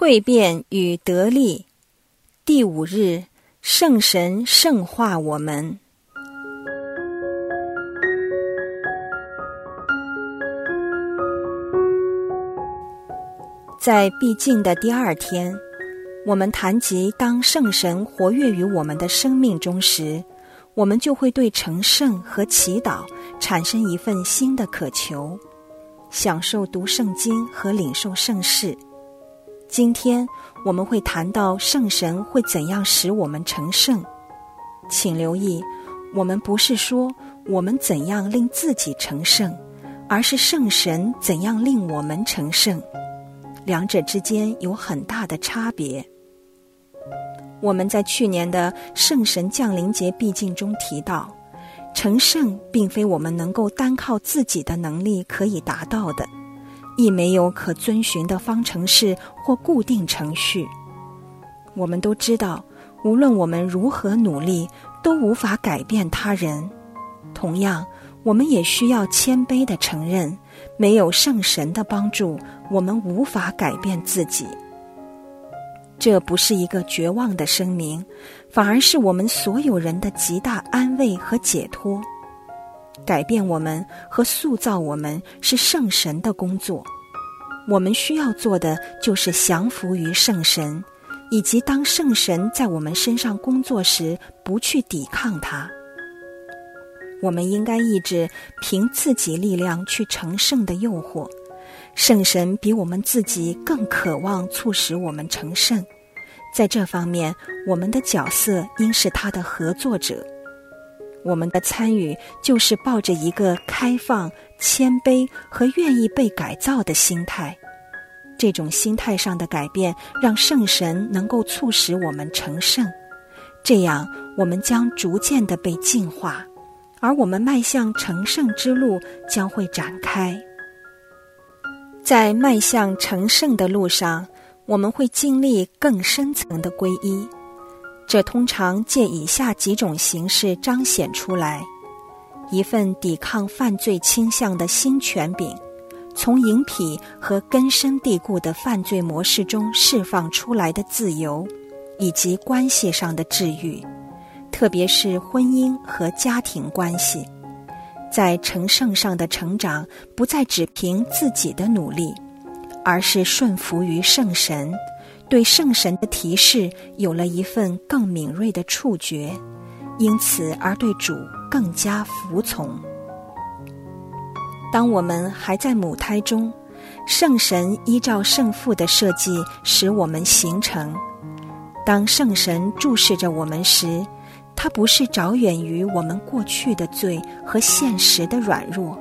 蜕变与得力。第五日，圣神圣化我们。在毕竟的第二天，我们谈及当圣神活跃于我们的生命中时，我们就会对成圣和祈祷产生一份新的渴求，享受读圣经和领受圣事。今天我们会谈到圣神会怎样使我们成圣，请留意，我们不是说我们怎样令自己成圣，而是圣神怎样令我们成圣，两者之间有很大的差别。我们在去年的圣神降临节毕竟中提到，成圣并非我们能够单靠自己的能力可以达到的。亦没有可遵循的方程式或固定程序。我们都知道，无论我们如何努力，都无法改变他人。同样，我们也需要谦卑的承认，没有圣神的帮助，我们无法改变自己。这不是一个绝望的声明，反而是我们所有人的极大安慰和解脱。改变我们和塑造我们是圣神的工作，我们需要做的就是降服于圣神，以及当圣神在我们身上工作时，不去抵抗他。我们应该抑制凭自己力量去成圣的诱惑。圣神比我们自己更渴望促使我们成圣，在这方面，我们的角色应是他的合作者。我们的参与就是抱着一个开放、谦卑和愿意被改造的心态。这种心态上的改变，让圣神能够促使我们成圣。这样，我们将逐渐的被净化，而我们迈向成圣之路将会展开。在迈向成圣的路上，我们会经历更深层的皈依。这通常借以下几种形式彰显出来：一份抵抗犯罪倾向的新权柄，从淫癖和根深蒂固的犯罪模式中释放出来的自由，以及关系上的治愈，特别是婚姻和家庭关系，在成圣上的成长不再只凭自己的努力，而是顺服于圣神。对圣神的提示有了一份更敏锐的触觉，因此而对主更加服从。当我们还在母胎中，圣神依照圣父的设计使我们形成。当圣神注视着我们时，他不是着眼于我们过去的罪和现实的软弱。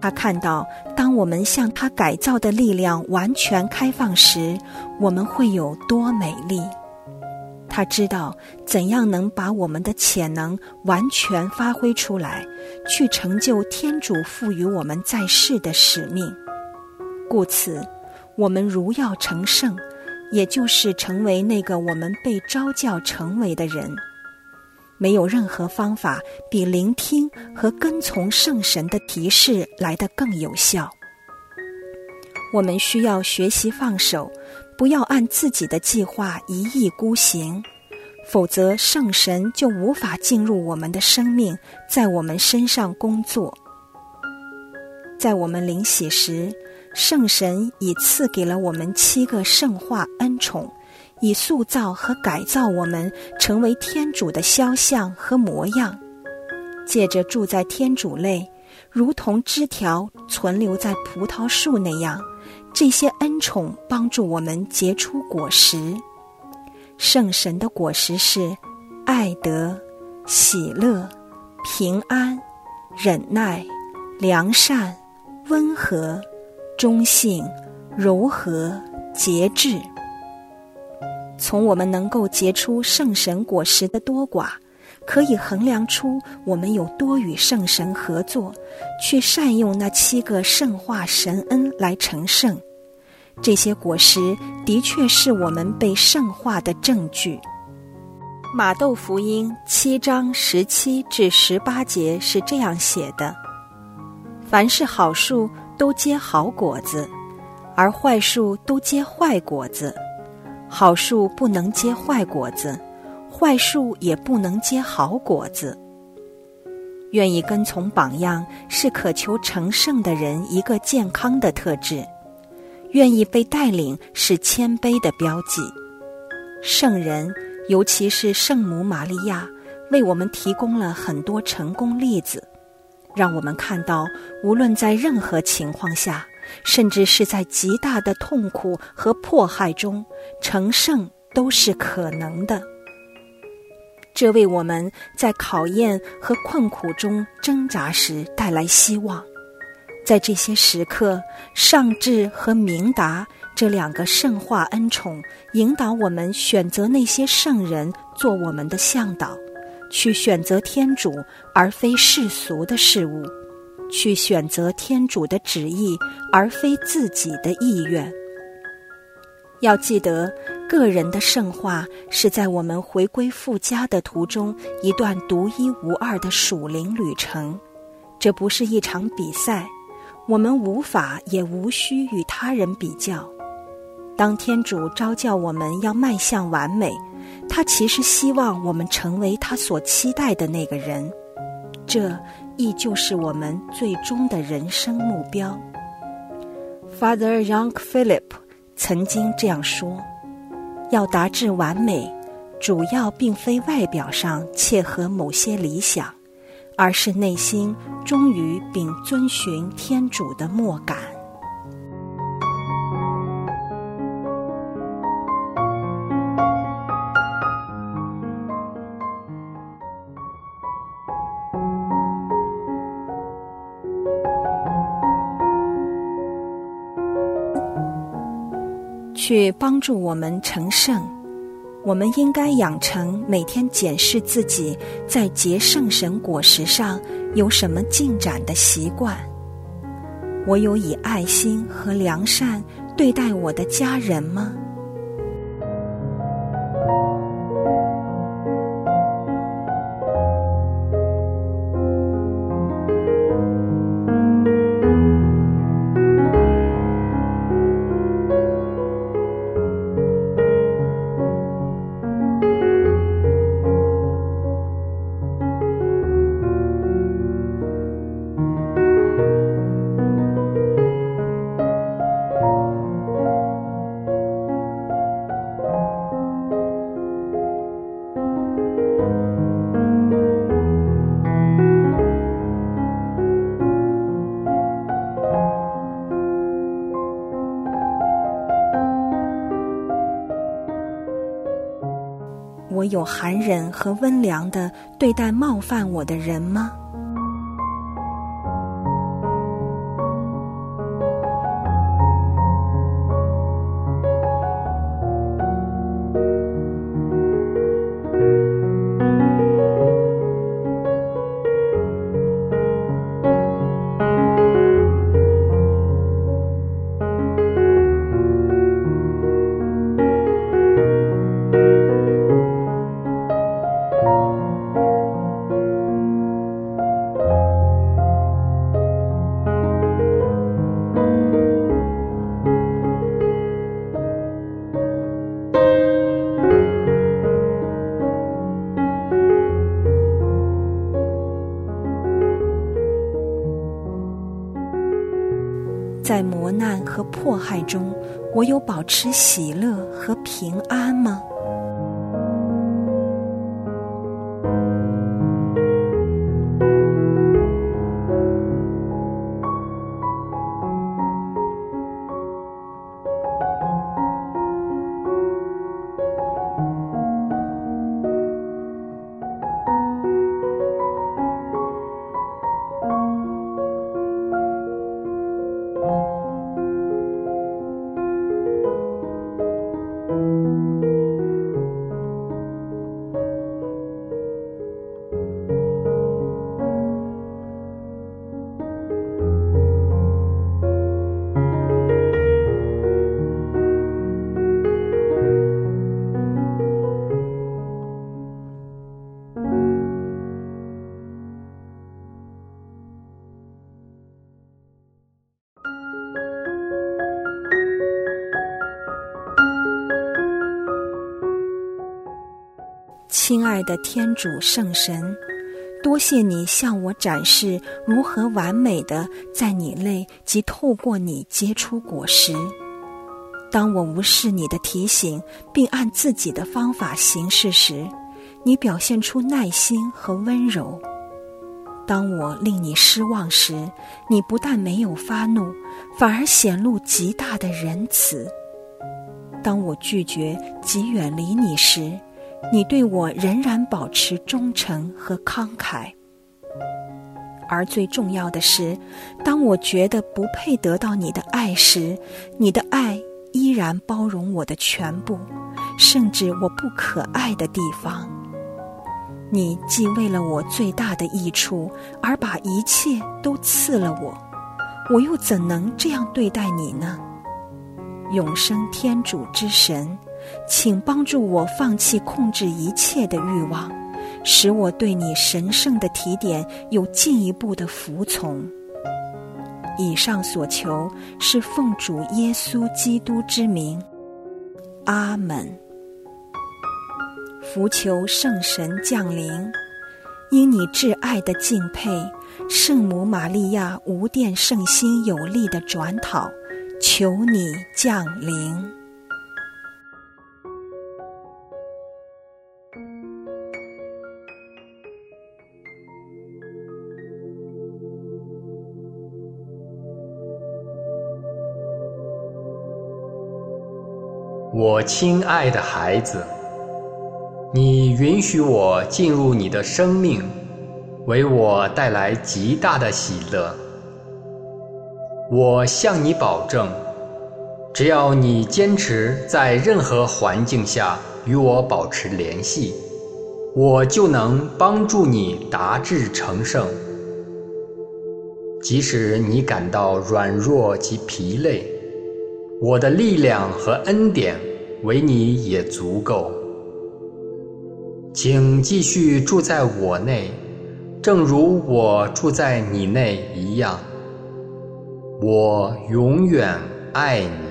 他看到，当我们向他改造的力量完全开放时，我们会有多美丽。他知道怎样能把我们的潜能完全发挥出来，去成就天主赋予我们在世的使命。故此，我们如要成圣，也就是成为那个我们被召教成为的人。没有任何方法比聆听和跟从圣神的提示来得更有效。我们需要学习放手，不要按自己的计划一意孤行，否则圣神就无法进入我们的生命，在我们身上工作。在我们临洗时，圣神已赐给了我们七个圣化恩宠。以塑造和改造我们，成为天主的肖像和模样。借着住在天主内，如同枝条存留在葡萄树那样，这些恩宠帮助我们结出果实。圣神的果实是爱德、喜乐、平安、忍耐、良善、温和、忠信、柔和、节制。从我们能够结出圣神果实的多寡，可以衡量出我们有多与圣神合作，去善用那七个圣化神恩来成圣。这些果实的确是我们被圣化的证据。马窦福音七章十七至十八节是这样写的：凡是好树，都结好果子。而坏树都结坏果子。好树不能结坏果子，坏树也不能结好果子。愿意跟从榜样，是渴求成圣的人一个健康的特质；愿意被带领，是谦卑的标记。圣人，尤其是圣母玛利亚，为我们提供了很多成功例子，让我们看到，无论在任何情况下。甚至是在极大的痛苦和迫害中，成圣都是可能的。这为我们在考验和困苦中挣扎时带来希望。在这些时刻，上智和明达这两个圣化恩宠，引导我们选择那些圣人做我们的向导，去选择天主而非世俗的事物。去选择天主的旨意，而非自己的意愿。要记得，个人的圣化是在我们回归父家的途中一段独一无二的属灵旅程。这不是一场比赛，我们无法也无需与他人比较。当天主召叫我们要迈向完美，他其实希望我们成为他所期待的那个人。这。亦就是我们最终的人生目标。Father Young Philip 曾经这样说：“要达至完美，主要并非外表上切合某些理想，而是内心忠于并遵循天主的默感。”去帮助我们成圣，我们应该养成每天检视自己在结圣神果实上有什么进展的习惯。我有以爱心和良善对待我的家人吗？有寒忍和温良的对待冒犯我的人吗？迫害中，我有保持喜乐和平安吗？亲爱的天主圣神，多谢你向我展示如何完美的在你内及透过你结出果实。当我无视你的提醒，并按自己的方法行事时，你表现出耐心和温柔；当我令你失望时，你不但没有发怒，反而显露极大的仁慈；当我拒绝及远离你时，你对我仍然保持忠诚和慷慨。而最重要的是，当我觉得不配得到你的爱时，你的爱。依然包容我的全部，甚至我不可爱的地方。你既为了我最大的益处而把一切都赐了我，我又怎能这样对待你呢？永生天主之神，请帮助我放弃控制一切的欲望，使我对你神圣的提点有进一步的服从。以上所求是奉主耶稣基督之名，阿门。福求圣神降临，因你挚爱的敬佩，圣母玛利亚无殿圣心有力的转讨，求你降临。我亲爱的孩子，你允许我进入你的生命，为我带来极大的喜乐。我向你保证，只要你坚持在任何环境下与我保持联系，我就能帮助你达至成圣。即使你感到软弱及疲累，我的力量和恩典。为你也足够，请继续住在我内，正如我住在你内一样。我永远爱你。